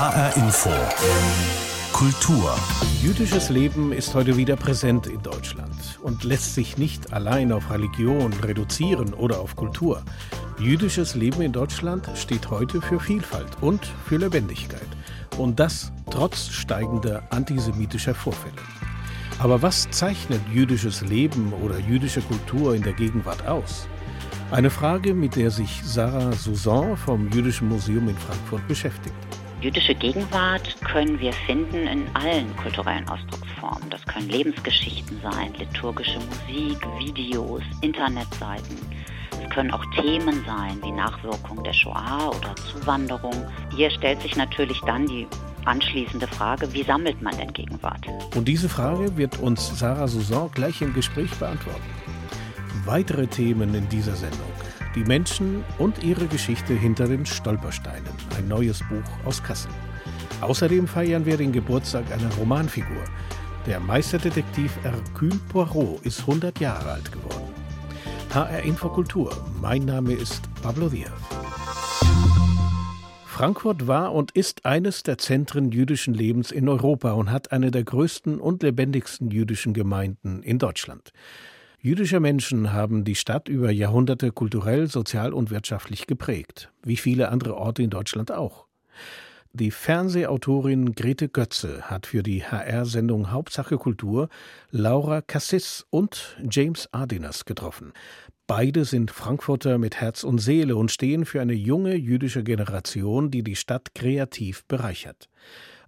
HR Info. Kultur. Jüdisches Leben ist heute wieder präsent in Deutschland und lässt sich nicht allein auf Religion reduzieren oder auf Kultur. Jüdisches Leben in Deutschland steht heute für Vielfalt und für Lebendigkeit. Und das trotz steigender antisemitischer Vorfälle. Aber was zeichnet jüdisches Leben oder jüdische Kultur in der Gegenwart aus? Eine Frage, mit der sich Sarah Susan vom Jüdischen Museum in Frankfurt beschäftigt. Jüdische Gegenwart können wir finden in allen kulturellen Ausdrucksformen. Das können Lebensgeschichten sein, liturgische Musik, Videos, Internetseiten. Es können auch Themen sein wie Nachwirkung der Shoah oder Zuwanderung. Hier stellt sich natürlich dann die anschließende Frage, wie sammelt man denn Gegenwart? Und diese Frage wird uns Sarah Susan gleich im Gespräch beantworten. Weitere Themen in dieser Sendung. Die Menschen und ihre Geschichte hinter den Stolpersteinen. Ein neues Buch aus Kassel. Außerdem feiern wir den Geburtstag einer Romanfigur. Der Meisterdetektiv Hercule Poirot ist 100 Jahre alt geworden. HR Infokultur. Mein Name ist Pablo Diaz. Frankfurt war und ist eines der Zentren jüdischen Lebens in Europa und hat eine der größten und lebendigsten jüdischen Gemeinden in Deutschland. Jüdische Menschen haben die Stadt über Jahrhunderte kulturell, sozial und wirtschaftlich geprägt, wie viele andere Orte in Deutschland auch. Die Fernsehautorin Grete Götze hat für die HR-Sendung Hauptsache Kultur Laura Cassis und James Ardinas getroffen. Beide sind Frankfurter mit Herz und Seele und stehen für eine junge jüdische Generation, die die Stadt kreativ bereichert.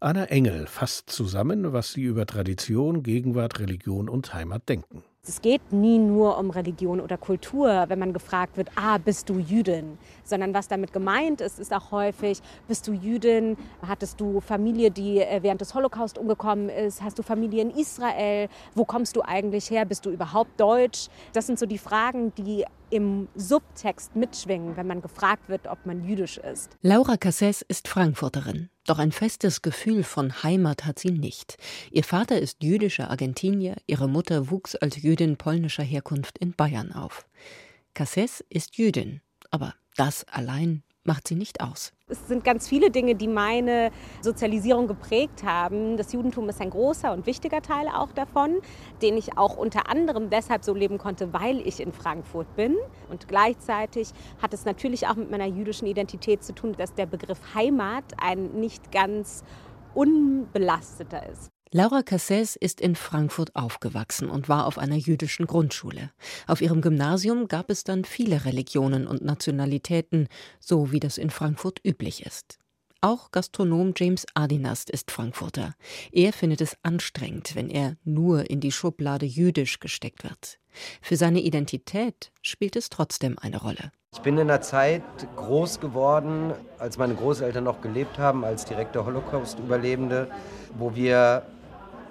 Anna Engel fasst zusammen, was sie über Tradition, Gegenwart, Religion und Heimat denken. Es geht nie nur um Religion oder Kultur, wenn man gefragt wird, ah, bist du Jüdin? Sondern was damit gemeint ist, ist auch häufig, bist du Jüdin? Hattest du Familie, die äh, während des Holocaust umgekommen ist? Hast du Familie in Israel? Wo kommst du eigentlich her? Bist du überhaupt deutsch? Das sind so die Fragen, die im Subtext mitschwingen, wenn man gefragt wird, ob man jüdisch ist. Laura Casses ist Frankfurterin. Doch ein festes Gefühl von Heimat hat sie nicht. Ihr Vater ist jüdischer Argentinier, ihre Mutter wuchs als Jüdin polnischer Herkunft in Bayern auf. Casses ist Jüdin, aber das allein macht sie nicht aus. Es sind ganz viele Dinge, die meine Sozialisierung geprägt haben. Das Judentum ist ein großer und wichtiger Teil auch davon, den ich auch unter anderem deshalb so leben konnte, weil ich in Frankfurt bin. Und gleichzeitig hat es natürlich auch mit meiner jüdischen Identität zu tun, dass der Begriff Heimat ein nicht ganz unbelasteter ist. Laura Casses ist in Frankfurt aufgewachsen und war auf einer jüdischen Grundschule. Auf ihrem Gymnasium gab es dann viele Religionen und Nationalitäten, so wie das in Frankfurt üblich ist. Auch Gastronom James Adinast ist Frankfurter. Er findet es anstrengend, wenn er nur in die Schublade jüdisch gesteckt wird. Für seine Identität spielt es trotzdem eine Rolle. Ich bin in einer Zeit groß geworden, als meine Großeltern noch gelebt haben, als direkte Holocaust-Überlebende, wo wir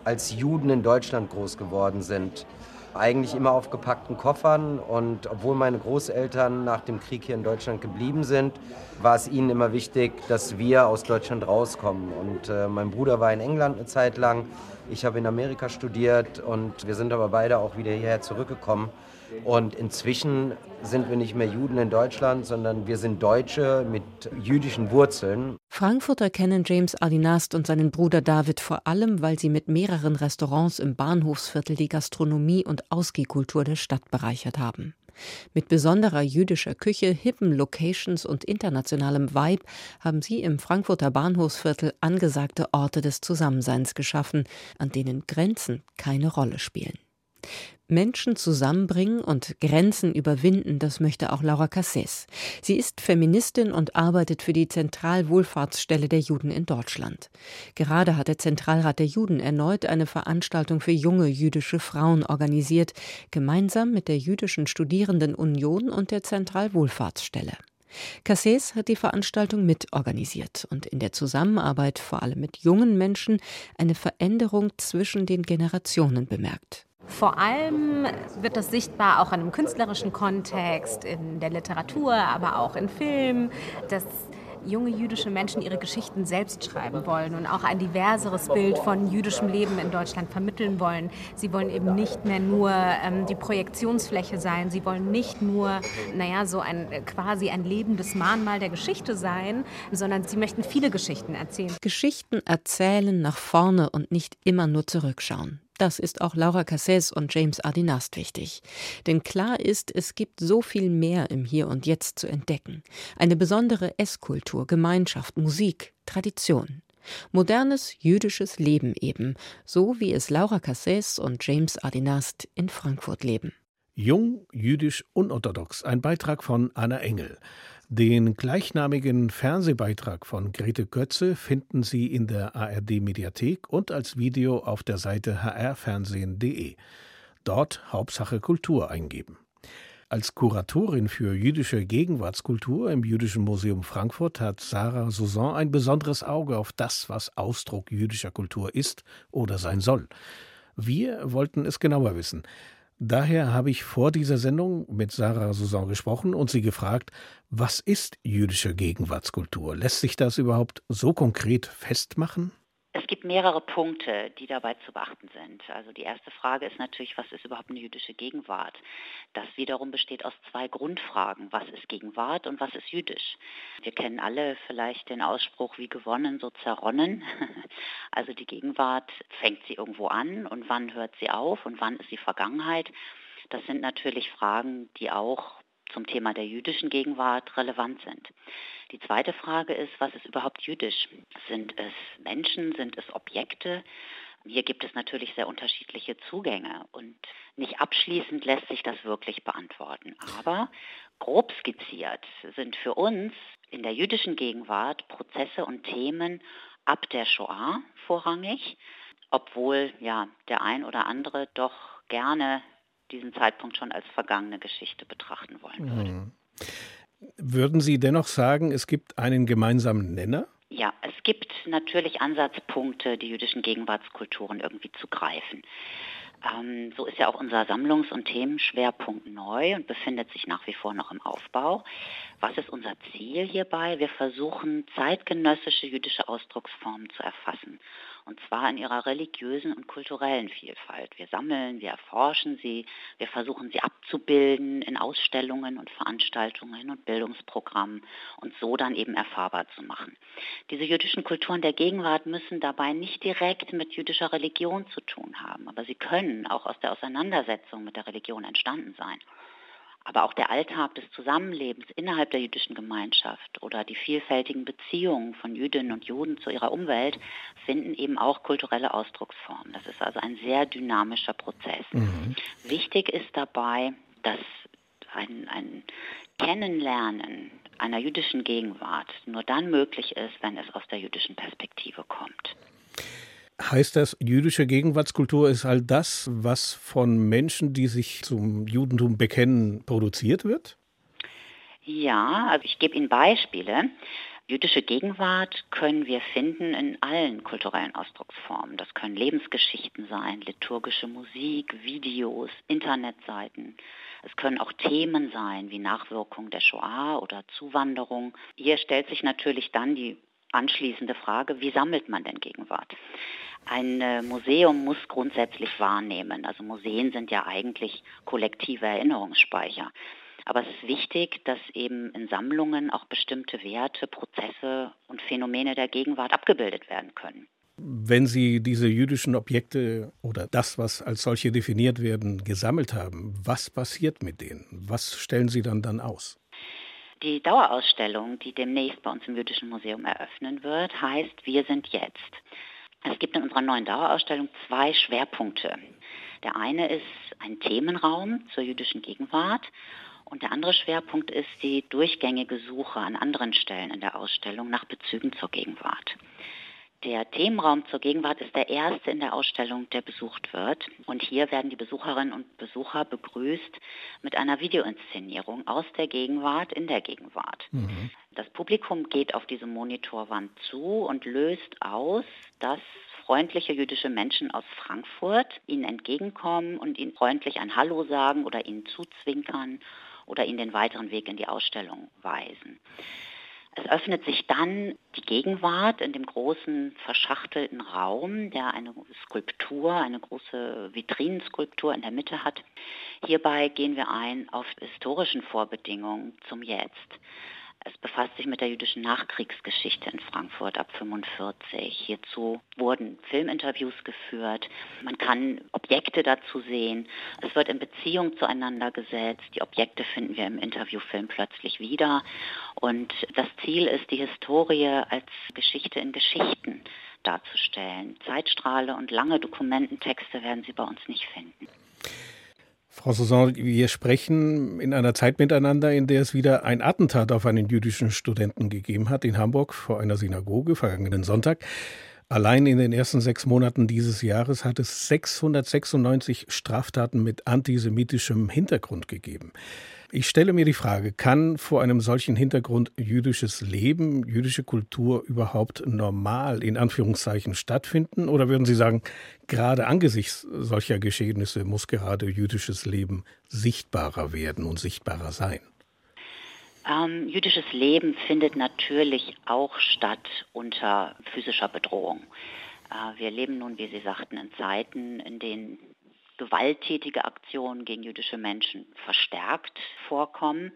als Juden in Deutschland groß geworden sind. Eigentlich immer auf gepackten Koffern und obwohl meine Großeltern nach dem Krieg hier in Deutschland geblieben sind, war es ihnen immer wichtig, dass wir aus Deutschland rauskommen. Und äh, mein Bruder war in England eine Zeit lang, ich habe in Amerika studiert und wir sind aber beide auch wieder hierher zurückgekommen. Und inzwischen sind wir nicht mehr Juden in Deutschland, sondern wir sind Deutsche mit jüdischen Wurzeln. Frankfurter kennen James Adinast und seinen Bruder David vor allem, weil sie mit mehreren Restaurants im Bahnhofsviertel die Gastronomie und Ausgehkultur der Stadt bereichert haben. Mit besonderer jüdischer Küche, hippen Locations und internationalem Vibe haben sie im Frankfurter Bahnhofsviertel angesagte Orte des Zusammenseins geschaffen, an denen Grenzen keine Rolle spielen. Menschen zusammenbringen und Grenzen überwinden, das möchte auch Laura Casses. Sie ist Feministin und arbeitet für die Zentralwohlfahrtsstelle der Juden in Deutschland. Gerade hat der Zentralrat der Juden erneut eine Veranstaltung für junge jüdische Frauen organisiert, gemeinsam mit der Jüdischen Studierendenunion und der Zentralwohlfahrtsstelle. Casses hat die Veranstaltung mitorganisiert und in der Zusammenarbeit vor allem mit jungen Menschen eine Veränderung zwischen den Generationen bemerkt. Vor allem wird das sichtbar auch in einem künstlerischen Kontext, in der Literatur, aber auch in Film, dass junge jüdische Menschen ihre Geschichten selbst schreiben wollen und auch ein diverseres Bild von jüdischem Leben in Deutschland vermitteln wollen. Sie wollen eben nicht mehr nur ähm, die Projektionsfläche sein, sie wollen nicht nur, naja, so ein quasi ein lebendes Mahnmal der Geschichte sein, sondern sie möchten viele Geschichten erzählen. Geschichten erzählen nach vorne und nicht immer nur zurückschauen. Das ist auch Laura Cassés und James Adinast wichtig. Denn klar ist, es gibt so viel mehr im Hier und Jetzt zu entdecken. Eine besondere Esskultur, Gemeinschaft, Musik, Tradition. Modernes jüdisches Leben eben, so wie es Laura Cassés und James Adinast in Frankfurt leben. Jung, jüdisch, unorthodox. Ein Beitrag von Anna Engel. Den gleichnamigen Fernsehbeitrag von Grete Götze finden Sie in der ARD Mediathek und als Video auf der Seite hrfernsehen.de. Dort Hauptsache Kultur eingeben. Als Kuratorin für jüdische Gegenwartskultur im Jüdischen Museum Frankfurt hat Sarah Susan ein besonderes Auge auf das, was Ausdruck jüdischer Kultur ist oder sein soll. Wir wollten es genauer wissen. Daher habe ich vor dieser Sendung mit Sarah Susan gesprochen und sie gefragt, was ist jüdische Gegenwartskultur? Lässt sich das überhaupt so konkret festmachen? Es gibt mehrere Punkte, die dabei zu beachten sind. Also die erste Frage ist natürlich, was ist überhaupt eine jüdische Gegenwart? Das wiederum besteht aus zwei Grundfragen. Was ist Gegenwart und was ist jüdisch? Wir kennen alle vielleicht den Ausspruch, wie gewonnen, so zerronnen. Also die Gegenwart, fängt sie irgendwo an und wann hört sie auf und wann ist sie Vergangenheit? Das sind natürlich Fragen, die auch zum Thema der jüdischen Gegenwart relevant sind. Die zweite Frage ist, was ist überhaupt jüdisch? Sind es Menschen, sind es Objekte? Hier gibt es natürlich sehr unterschiedliche Zugänge und nicht abschließend lässt sich das wirklich beantworten. Aber grob skizziert sind für uns in der jüdischen Gegenwart Prozesse und Themen ab der Shoah vorrangig, obwohl ja der ein oder andere doch gerne diesen Zeitpunkt schon als vergangene Geschichte betrachten wollen würde. Mhm. Würden Sie dennoch sagen, es gibt einen gemeinsamen Nenner? Ja, es gibt natürlich Ansatzpunkte, die jüdischen Gegenwartskulturen irgendwie zu greifen. Ähm, so ist ja auch unser Sammlungs- und Themenschwerpunkt neu und befindet sich nach wie vor noch im Aufbau. Was ist unser Ziel hierbei? Wir versuchen zeitgenössische jüdische Ausdrucksformen zu erfassen und zwar in ihrer religiösen und kulturellen Vielfalt. Wir sammeln, wir erforschen sie, wir versuchen sie abzubilden in Ausstellungen und Veranstaltungen und Bildungsprogrammen und so dann eben erfahrbar zu machen. Diese jüdischen Kulturen der Gegenwart müssen dabei nicht direkt mit jüdischer Religion zu tun haben, aber sie können auch aus der Auseinandersetzung mit der Religion entstanden sein aber auch der Alltag des Zusammenlebens innerhalb der jüdischen Gemeinschaft oder die vielfältigen Beziehungen von Jüdinnen und Juden zu ihrer Umwelt finden eben auch kulturelle Ausdrucksformen. Das ist also ein sehr dynamischer Prozess. Mhm. Wichtig ist dabei, dass ein, ein Kennenlernen einer jüdischen Gegenwart nur dann möglich ist, wenn es aus der jüdischen Perspektive kommt. Heißt das, jüdische Gegenwartskultur ist all das, was von Menschen, die sich zum Judentum bekennen, produziert wird? Ja, also ich gebe Ihnen Beispiele. Jüdische Gegenwart können wir finden in allen kulturellen Ausdrucksformen. Das können Lebensgeschichten sein, liturgische Musik, Videos, Internetseiten. Es können auch Themen sein wie Nachwirkung der Shoah oder Zuwanderung. Hier stellt sich natürlich dann die anschließende Frage, wie sammelt man denn Gegenwart? Ein äh, Museum muss grundsätzlich wahrnehmen. Also Museen sind ja eigentlich kollektive Erinnerungsspeicher. Aber es ist wichtig, dass eben in Sammlungen auch bestimmte Werte, Prozesse und Phänomene der Gegenwart abgebildet werden können. Wenn Sie diese jüdischen Objekte oder das, was als solche definiert werden, gesammelt haben, was passiert mit denen? Was stellen Sie dann dann aus? Die Dauerausstellung, die demnächst bei uns im Jüdischen Museum eröffnen wird, heißt Wir sind jetzt. Es gibt in unserer neuen Dauerausstellung zwei Schwerpunkte. Der eine ist ein Themenraum zur jüdischen Gegenwart und der andere Schwerpunkt ist die durchgängige Suche an anderen Stellen in der Ausstellung nach Bezügen zur Gegenwart. Der Themenraum zur Gegenwart ist der erste in der Ausstellung, der besucht wird. Und hier werden die Besucherinnen und Besucher begrüßt mit einer Videoinszenierung aus der Gegenwart in der Gegenwart. Mhm. Das Publikum geht auf diese Monitorwand zu und löst aus, dass freundliche jüdische Menschen aus Frankfurt ihnen entgegenkommen und ihnen freundlich ein Hallo sagen oder ihnen zuzwinkern oder ihnen den weiteren Weg in die Ausstellung weisen. Es öffnet sich dann die Gegenwart in dem großen verschachtelten Raum, der eine Skulptur, eine große Vitrinenskulptur in der Mitte hat. Hierbei gehen wir ein auf historischen Vorbedingungen zum Jetzt. Es befasst sich mit der jüdischen Nachkriegsgeschichte in Frankfurt ab 45. Hierzu wurden Filminterviews geführt. Man kann Objekte dazu sehen. Es wird in Beziehung zueinander gesetzt. Die Objekte finden wir im Interviewfilm plötzlich wieder. Und das Ziel ist, die Historie als Geschichte in Geschichten darzustellen. Zeitstrahle und lange Dokumententexte werden Sie bei uns nicht finden. Frau Susan, wir sprechen in einer Zeit miteinander, in der es wieder ein Attentat auf einen jüdischen Studenten gegeben hat in Hamburg vor einer Synagoge vergangenen Sonntag. Allein in den ersten sechs Monaten dieses Jahres hat es 696 Straftaten mit antisemitischem Hintergrund gegeben. Ich stelle mir die Frage, kann vor einem solchen Hintergrund jüdisches Leben, jüdische Kultur überhaupt normal in Anführungszeichen stattfinden? Oder würden Sie sagen, gerade angesichts solcher Geschehnisse muss gerade jüdisches Leben sichtbarer werden und sichtbarer sein? Ähm, jüdisches Leben findet natürlich auch statt unter physischer Bedrohung. Äh, wir leben nun, wie Sie sagten, in Zeiten, in denen gewalttätige Aktionen gegen jüdische Menschen verstärkt vorkommen.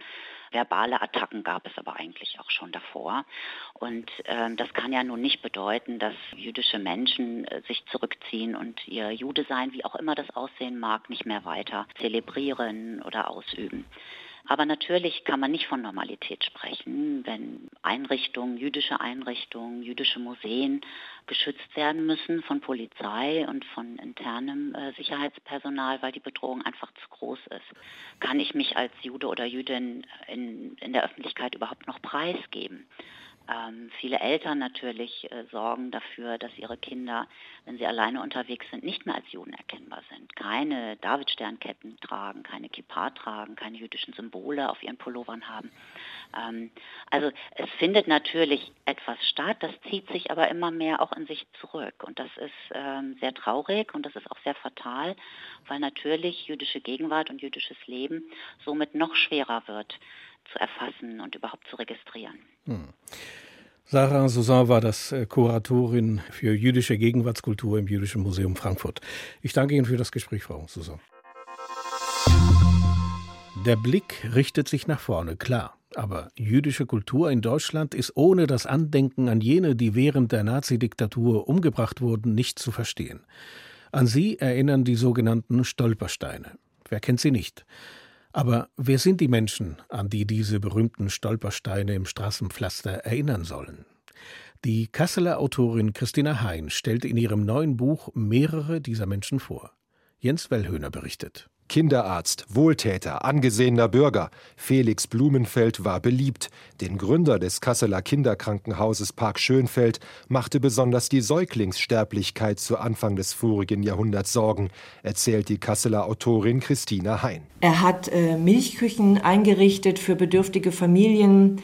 Verbale Attacken gab es aber eigentlich auch schon davor. Und äh, das kann ja nun nicht bedeuten, dass jüdische Menschen äh, sich zurückziehen und ihr Jude sein, wie auch immer das aussehen mag, nicht mehr weiter zelebrieren oder ausüben. Aber natürlich kann man nicht von Normalität sprechen, wenn Einrichtungen, jüdische Einrichtungen, jüdische Museen geschützt werden müssen von Polizei und von internem äh, Sicherheitspersonal, weil die Bedrohung einfach zu groß ist. Kann ich mich als Jude oder Jüdin in, in der Öffentlichkeit überhaupt noch preisgeben? Ähm, viele Eltern natürlich äh, sorgen dafür, dass ihre Kinder, wenn sie alleine unterwegs sind, nicht mehr als Juden erkennbar sind. Keine Davidsternketten tragen, keine Kippa tragen, keine jüdischen Symbole auf ihren Pullovern haben. Ähm, also es findet natürlich etwas statt, das zieht sich aber immer mehr auch in sich zurück. Und das ist ähm, sehr traurig und das ist auch sehr fatal, weil natürlich jüdische Gegenwart und jüdisches Leben somit noch schwerer wird zu erfassen und überhaupt zu registrieren. Hm. Sarah Susan war das äh, Kuratorin für jüdische Gegenwartskultur im Jüdischen Museum Frankfurt. Ich danke Ihnen für das Gespräch, Frau Susan. Der Blick richtet sich nach vorne, klar. Aber jüdische Kultur in Deutschland ist ohne das Andenken an jene, die während der Nazidiktatur umgebracht wurden, nicht zu verstehen. An sie erinnern die sogenannten Stolpersteine. Wer kennt sie nicht? Aber wer sind die Menschen, an die diese berühmten Stolpersteine im Straßenpflaster erinnern sollen? Die Kasseler Autorin Christina Hein stellt in ihrem neuen Buch mehrere dieser Menschen vor. Jens Wellhöhner berichtet. Kinderarzt, Wohltäter, angesehener Bürger. Felix Blumenfeld war beliebt. Den Gründer des Kasseler Kinderkrankenhauses Park Schönfeld machte besonders die Säuglingssterblichkeit zu Anfang des vorigen Jahrhunderts Sorgen, erzählt die Kasseler Autorin Christina Hein. Er hat äh, Milchküchen eingerichtet für bedürftige Familien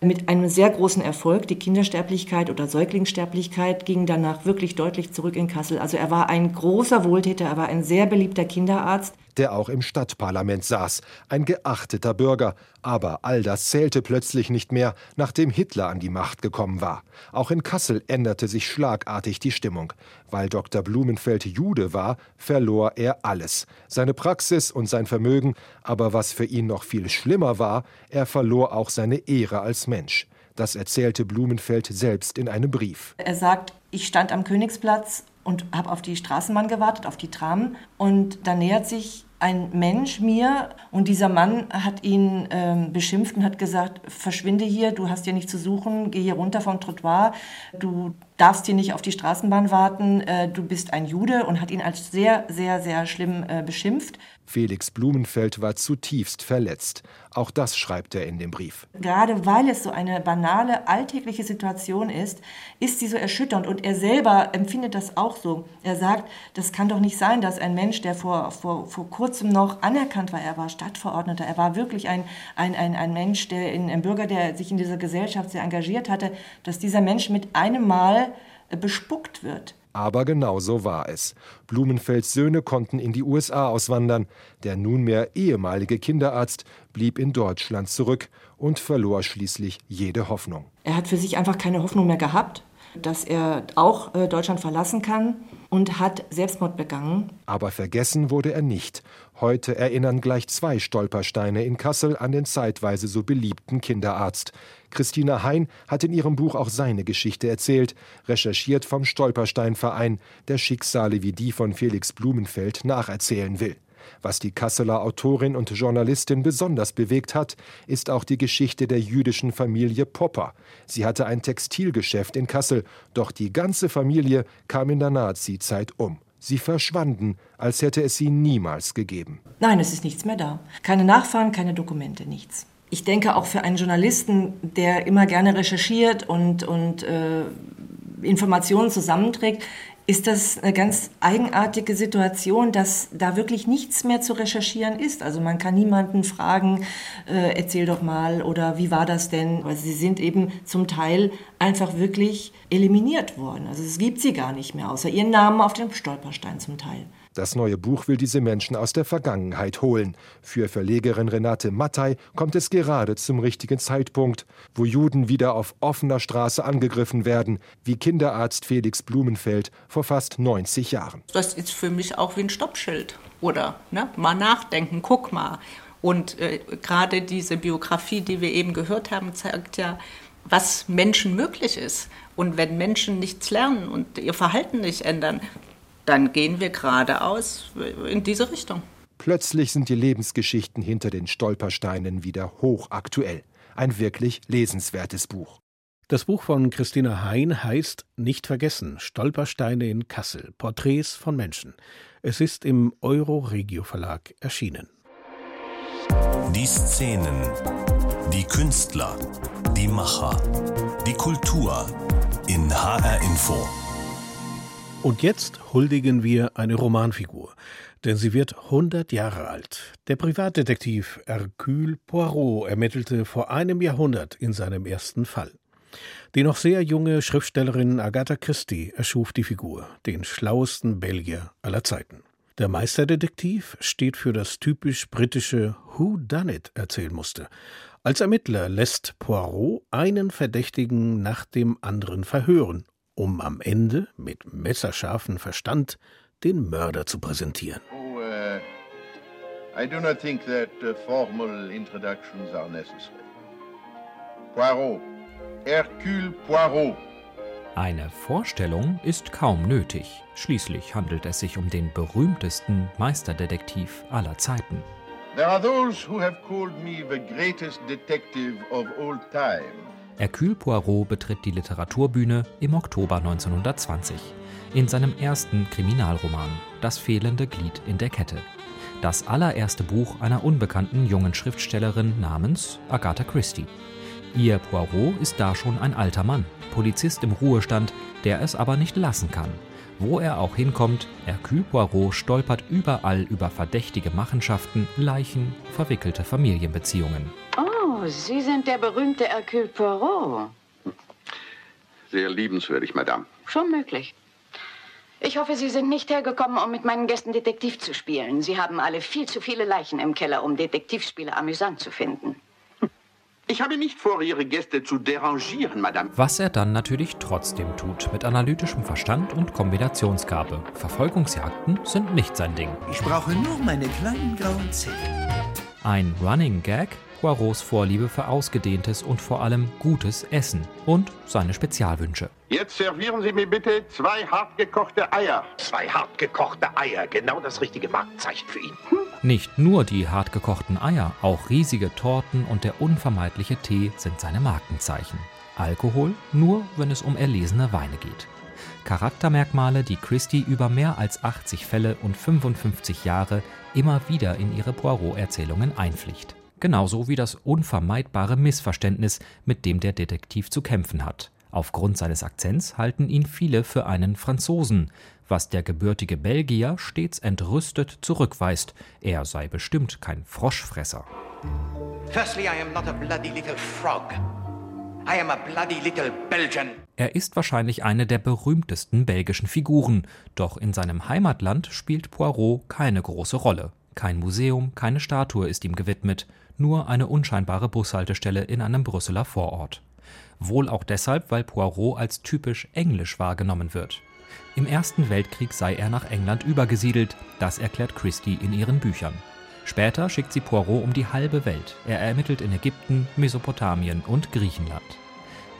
mit einem sehr großen Erfolg. Die Kindersterblichkeit oder Säuglingssterblichkeit ging danach wirklich deutlich zurück in Kassel. Also er war ein großer Wohltäter, er war ein sehr beliebter Kinderarzt der auch im Stadtparlament saß, ein geachteter Bürger. Aber all das zählte plötzlich nicht mehr, nachdem Hitler an die Macht gekommen war. Auch in Kassel änderte sich schlagartig die Stimmung. Weil Dr. Blumenfeld Jude war, verlor er alles. Seine Praxis und sein Vermögen, aber was für ihn noch viel schlimmer war, er verlor auch seine Ehre als Mensch. Das erzählte Blumenfeld selbst in einem Brief. Er sagt, ich stand am Königsplatz und habe auf die Straßenbahn gewartet, auf die Tram. Und da nähert sich ein Mensch mir und dieser Mann hat ihn ähm, beschimpft und hat gesagt, verschwinde hier, du hast hier nichts zu suchen, geh hier runter vom Trottoir, du darfst hier nicht auf die Straßenbahn warten, äh, du bist ein Jude und hat ihn als sehr, sehr, sehr schlimm äh, beschimpft. Felix Blumenfeld war zutiefst verletzt. Auch das schreibt er in dem Brief. Gerade weil es so eine banale, alltägliche Situation ist, ist sie so erschütternd. Und er selber empfindet das auch so. Er sagt, das kann doch nicht sein, dass ein Mensch, der vor, vor, vor kurzem noch anerkannt war, er war Stadtverordneter, er war wirklich ein, ein, ein, ein Mensch, der in, ein Bürger, der sich in dieser Gesellschaft sehr engagiert hatte, dass dieser Mensch mit einem Mal bespuckt wird. Aber genau so war es. Blumenfelds Söhne konnten in die USA auswandern. Der nunmehr ehemalige Kinderarzt blieb in Deutschland zurück und verlor schließlich jede Hoffnung. Er hat für sich einfach keine Hoffnung mehr gehabt, dass er auch äh, Deutschland verlassen kann und hat Selbstmord begangen. Aber vergessen wurde er nicht. Heute erinnern gleich zwei Stolpersteine in Kassel an den zeitweise so beliebten Kinderarzt. Christina Hein hat in ihrem Buch auch seine Geschichte erzählt, recherchiert vom Stolpersteinverein, der Schicksale wie die von Felix Blumenfeld nacherzählen will. Was die Kasseler Autorin und Journalistin besonders bewegt hat, ist auch die Geschichte der jüdischen Familie Popper. Sie hatte ein Textilgeschäft in Kassel, doch die ganze Familie kam in der Nazizeit um. Sie verschwanden, als hätte es sie niemals gegeben. Nein, es ist nichts mehr da. Keine Nachfahren, keine Dokumente, nichts. Ich denke auch für einen Journalisten, der immer gerne recherchiert und, und äh, Informationen zusammenträgt, ist das eine ganz eigenartige Situation, dass da wirklich nichts mehr zu recherchieren ist. Also man kann niemanden fragen, äh, erzähl doch mal oder wie war das denn? Weil sie sind eben zum Teil einfach wirklich eliminiert worden. Also es gibt sie gar nicht mehr, außer ihren Namen auf dem Stolperstein zum Teil. Das neue Buch will diese Menschen aus der Vergangenheit holen. Für Verlegerin Renate Mattei kommt es gerade zum richtigen Zeitpunkt, wo Juden wieder auf offener Straße angegriffen werden, wie Kinderarzt Felix Blumenfeld vor fast 90 Jahren. Das ist für mich auch wie ein Stoppschild. Oder ne, mal nachdenken, guck mal. Und äh, gerade diese Biografie, die wir eben gehört haben, zeigt ja, was Menschen möglich ist. Und wenn Menschen nichts lernen und ihr Verhalten nicht ändern, dann gehen wir geradeaus in diese Richtung. Plötzlich sind die Lebensgeschichten hinter den Stolpersteinen wieder hochaktuell. Ein wirklich lesenswertes Buch. Das Buch von Christina Hein heißt Nicht vergessen: Stolpersteine in Kassel. Porträts von Menschen. Es ist im Euro-Regio Verlag erschienen. Die Szenen, die Künstler, die Macher, die Kultur in HR Info. Und jetzt huldigen wir eine Romanfigur, denn sie wird 100 Jahre alt. Der Privatdetektiv Hercule Poirot ermittelte vor einem Jahrhundert in seinem ersten Fall. Die noch sehr junge Schriftstellerin Agatha Christie erschuf die Figur, den schlauesten Belgier aller Zeiten. Der Meisterdetektiv steht für das typisch britische Who Done It Erzählmuster. Als Ermittler lässt Poirot einen Verdächtigen nach dem anderen verhören um am Ende mit messerscharfem Verstand den Mörder zu präsentieren. Oh, uh, I do not think that uh, formal introductions are necessary. Poirot, Hercule Poirot. Eine Vorstellung ist kaum nötig. Schließlich handelt es sich um den berühmtesten Meisterdetektiv aller Zeiten. There are those who have called me the greatest detective of all time. Hercule Poirot betritt die Literaturbühne im Oktober 1920 in seinem ersten Kriminalroman Das fehlende Glied in der Kette. Das allererste Buch einer unbekannten jungen Schriftstellerin namens Agatha Christie. Ihr Poirot ist da schon ein alter Mann, Polizist im Ruhestand, der es aber nicht lassen kann. Wo er auch hinkommt, Hercule Poirot stolpert überall über verdächtige Machenschaften, Leichen, verwickelte Familienbeziehungen. Sie sind der berühmte Hercule Poirot. Sehr liebenswürdig, Madame. Schon möglich. Ich hoffe, Sie sind nicht hergekommen, um mit meinen Gästen Detektiv zu spielen. Sie haben alle viel zu viele Leichen im Keller, um Detektivspiele amüsant zu finden. Ich habe nicht vor, Ihre Gäste zu derangieren, Madame. Was er dann natürlich trotzdem tut, mit analytischem Verstand und Kombinationsgabe. Verfolgungsjagden sind nicht sein Ding. Ich brauche nur meine kleinen grauen Zähne. Ein Running Gag Poirots Vorliebe für ausgedehntes und vor allem gutes Essen und seine Spezialwünsche. Jetzt servieren Sie mir bitte zwei hartgekochte Eier. Zwei hartgekochte Eier, genau das richtige Markenzeichen für ihn. Hm? Nicht nur die hartgekochten Eier, auch riesige Torten und der unvermeidliche Tee sind seine Markenzeichen. Alkohol nur, wenn es um erlesene Weine geht. Charaktermerkmale, die Christie über mehr als 80 Fälle und 55 Jahre immer wieder in ihre Poirot-Erzählungen einpflicht genauso wie das unvermeidbare Missverständnis, mit dem der Detektiv zu kämpfen hat. Aufgrund seines Akzents halten ihn viele für einen Franzosen, was der gebürtige Belgier stets entrüstet zurückweist. Er sei bestimmt kein Froschfresser. Firstly, I am not a bloody little frog. I am a bloody little Belgian. Er ist wahrscheinlich eine der berühmtesten belgischen Figuren, doch in seinem Heimatland spielt Poirot keine große Rolle. Kein Museum, keine Statue ist ihm gewidmet, nur eine unscheinbare Bushaltestelle in einem Brüsseler Vorort. Wohl auch deshalb, weil Poirot als typisch englisch wahrgenommen wird. Im Ersten Weltkrieg sei er nach England übergesiedelt, das erklärt Christie in ihren Büchern. Später schickt sie Poirot um die halbe Welt. Er ermittelt in Ägypten, Mesopotamien und Griechenland.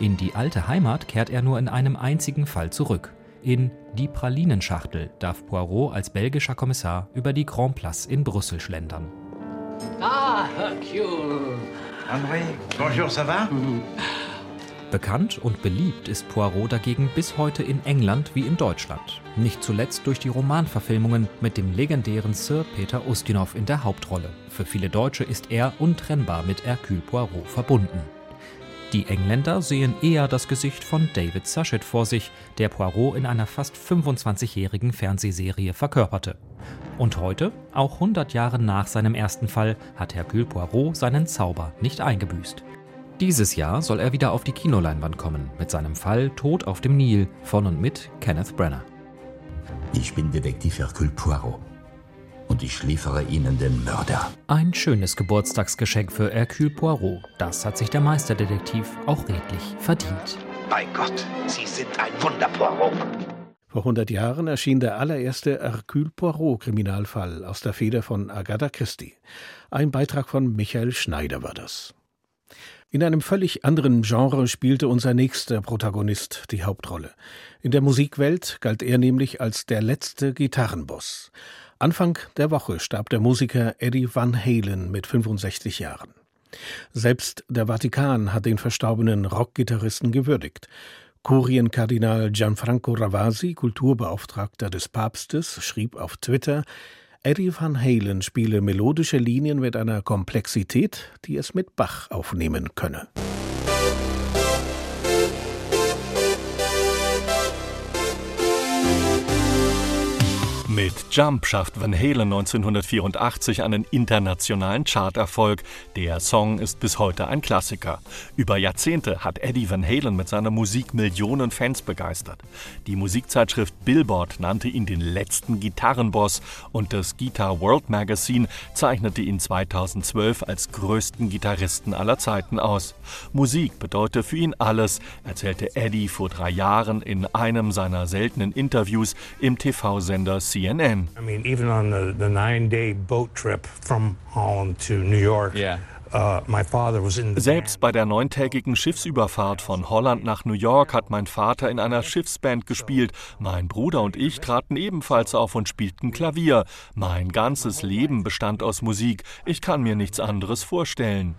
In die alte Heimat kehrt er nur in einem einzigen Fall zurück. In Die Pralinenschachtel darf Poirot als belgischer Kommissar über die Grand Place in Brüssel schlendern. Ah, Hercule. André, bonjour, ça va? Bekannt und beliebt ist Poirot dagegen bis heute in England wie in Deutschland. Nicht zuletzt durch die Romanverfilmungen mit dem legendären Sir Peter Ustinov in der Hauptrolle. Für viele Deutsche ist er untrennbar mit Hercule Poirot verbunden. Die Engländer sehen eher das Gesicht von David Suchet vor sich, der Poirot in einer fast 25-jährigen Fernsehserie verkörperte. Und heute, auch 100 Jahre nach seinem ersten Fall, hat Hercule Poirot seinen Zauber nicht eingebüßt. Dieses Jahr soll er wieder auf die Kinoleinwand kommen mit seinem Fall Tod auf dem Nil von und mit Kenneth Brenner. Ich bin Detektiv Hercule Poirot und ich liefere Ihnen den Mörder. Ein schönes Geburtstagsgeschenk für Hercule Poirot. Das hat sich der Meisterdetektiv auch redlich verdient. Bei Gott, Sie sind ein Wunder, Poirot. Vor 100 Jahren erschien der allererste Hercule Poirot-Kriminalfall aus der Feder von Agatha Christie. Ein Beitrag von Michael Schneider war das. In einem völlig anderen Genre spielte unser nächster Protagonist die Hauptrolle. In der Musikwelt galt er nämlich als der letzte Gitarrenboss. Anfang der Woche starb der Musiker Eddie Van Halen mit 65 Jahren. Selbst der Vatikan hat den verstorbenen Rockgitarristen gewürdigt. Kurienkardinal Gianfranco Ravasi, Kulturbeauftragter des Papstes, schrieb auf Twitter, Eddie Van Halen spiele melodische Linien mit einer Komplexität, die es mit Bach aufnehmen könne. Mit Jump schafft Van Halen 1984 einen internationalen Charterfolg. Der Song ist bis heute ein Klassiker. Über Jahrzehnte hat Eddie Van Halen mit seiner Musik Millionen Fans begeistert. Die Musikzeitschrift Billboard nannte ihn den letzten Gitarrenboss und das Guitar World Magazine zeichnete ihn 2012 als größten Gitarristen aller Zeiten aus. Musik bedeutet für ihn alles, erzählte Eddie vor drei Jahren in einem seiner seltenen Interviews im TV-Sender CNN. CNN. I mean, even on the, the nine-day boat trip from Holland to New York. Yeah. Uh, Selbst bei der neuntägigen Schiffsüberfahrt von Holland nach New York hat mein Vater in einer Schiffsband gespielt. Mein Bruder und ich traten ebenfalls auf und spielten Klavier. Mein ganzes Leben bestand aus Musik. Ich kann mir nichts anderes vorstellen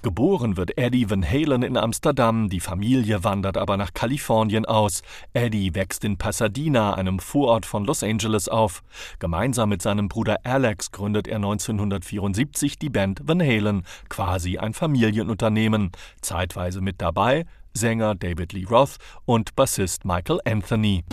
Geboren wird Eddie Van Halen in Amsterdam, die Familie wandert aber nach Kalifornien aus. Eddie wächst in Pasadena, einem Vorort von Los Angeles, auf. Gemeinsam mit seinem Bruder Alex gründet er 1974 die Band Van Halen, quasi ein Familienunternehmen. Zeitweise mit dabei Sänger David Lee Roth und Bassist Michael Anthony.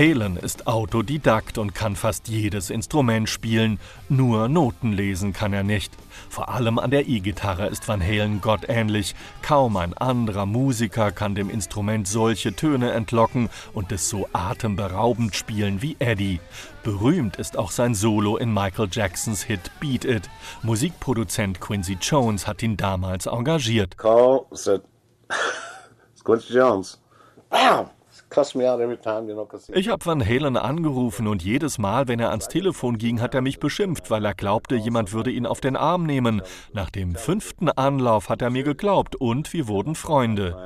Halen ist Autodidakt und kann fast jedes Instrument spielen, nur Noten lesen kann er nicht. Vor allem an der E-Gitarre ist Van Halen gottähnlich. Kaum ein anderer Musiker kann dem Instrument solche Töne entlocken und es so atemberaubend spielen wie Eddie. Berühmt ist auch sein Solo in Michael Jacksons Hit Beat It. Musikproduzent Quincy Jones hat ihn damals engagiert. Call said, Quincy Jones. Bam! Ich habe Van Halen angerufen und jedes Mal, wenn er ans Telefon ging, hat er mich beschimpft, weil er glaubte, jemand würde ihn auf den Arm nehmen. Nach dem fünften Anlauf hat er mir geglaubt und wir wurden Freunde.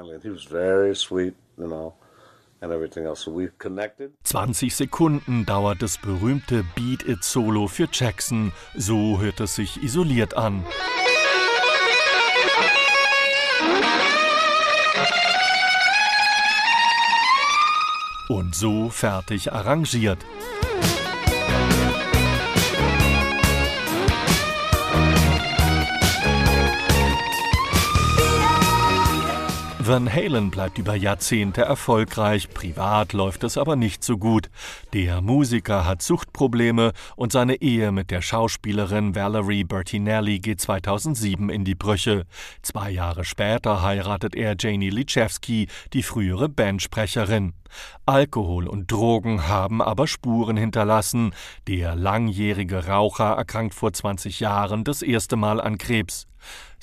20 Sekunden dauert das berühmte Beat It Solo für Jackson. So hört es sich isoliert an. Und so fertig arrangiert. Van Halen bleibt über Jahrzehnte erfolgreich, privat läuft es aber nicht so gut. Der Musiker hat Suchtprobleme und seine Ehe mit der Schauspielerin Valerie Bertinelli geht 2007 in die Brüche. Zwei Jahre später heiratet er Janie Lichewski, die frühere Bandsprecherin. Alkohol und Drogen haben aber Spuren hinterlassen. Der langjährige Raucher erkrankt vor 20 Jahren das erste Mal an Krebs.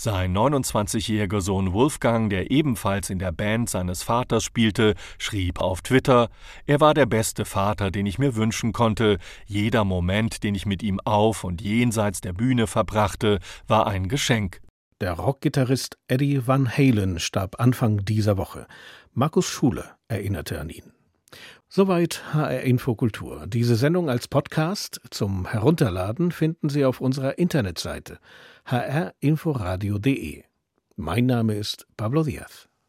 Sein 29-jähriger Sohn Wolfgang, der ebenfalls in der Band seines Vaters spielte, schrieb auf Twitter, er war der beste Vater, den ich mir wünschen konnte. Jeder Moment, den ich mit ihm auf und jenseits der Bühne verbrachte, war ein Geschenk. Der Rockgitarrist Eddie Van Halen starb Anfang dieser Woche. Markus Schule erinnerte an ihn. Soweit HR Infokultur. Diese Sendung als Podcast zum Herunterladen finden Sie auf unserer Internetseite hrinforadio.de. Mein Name ist Pablo Diaz.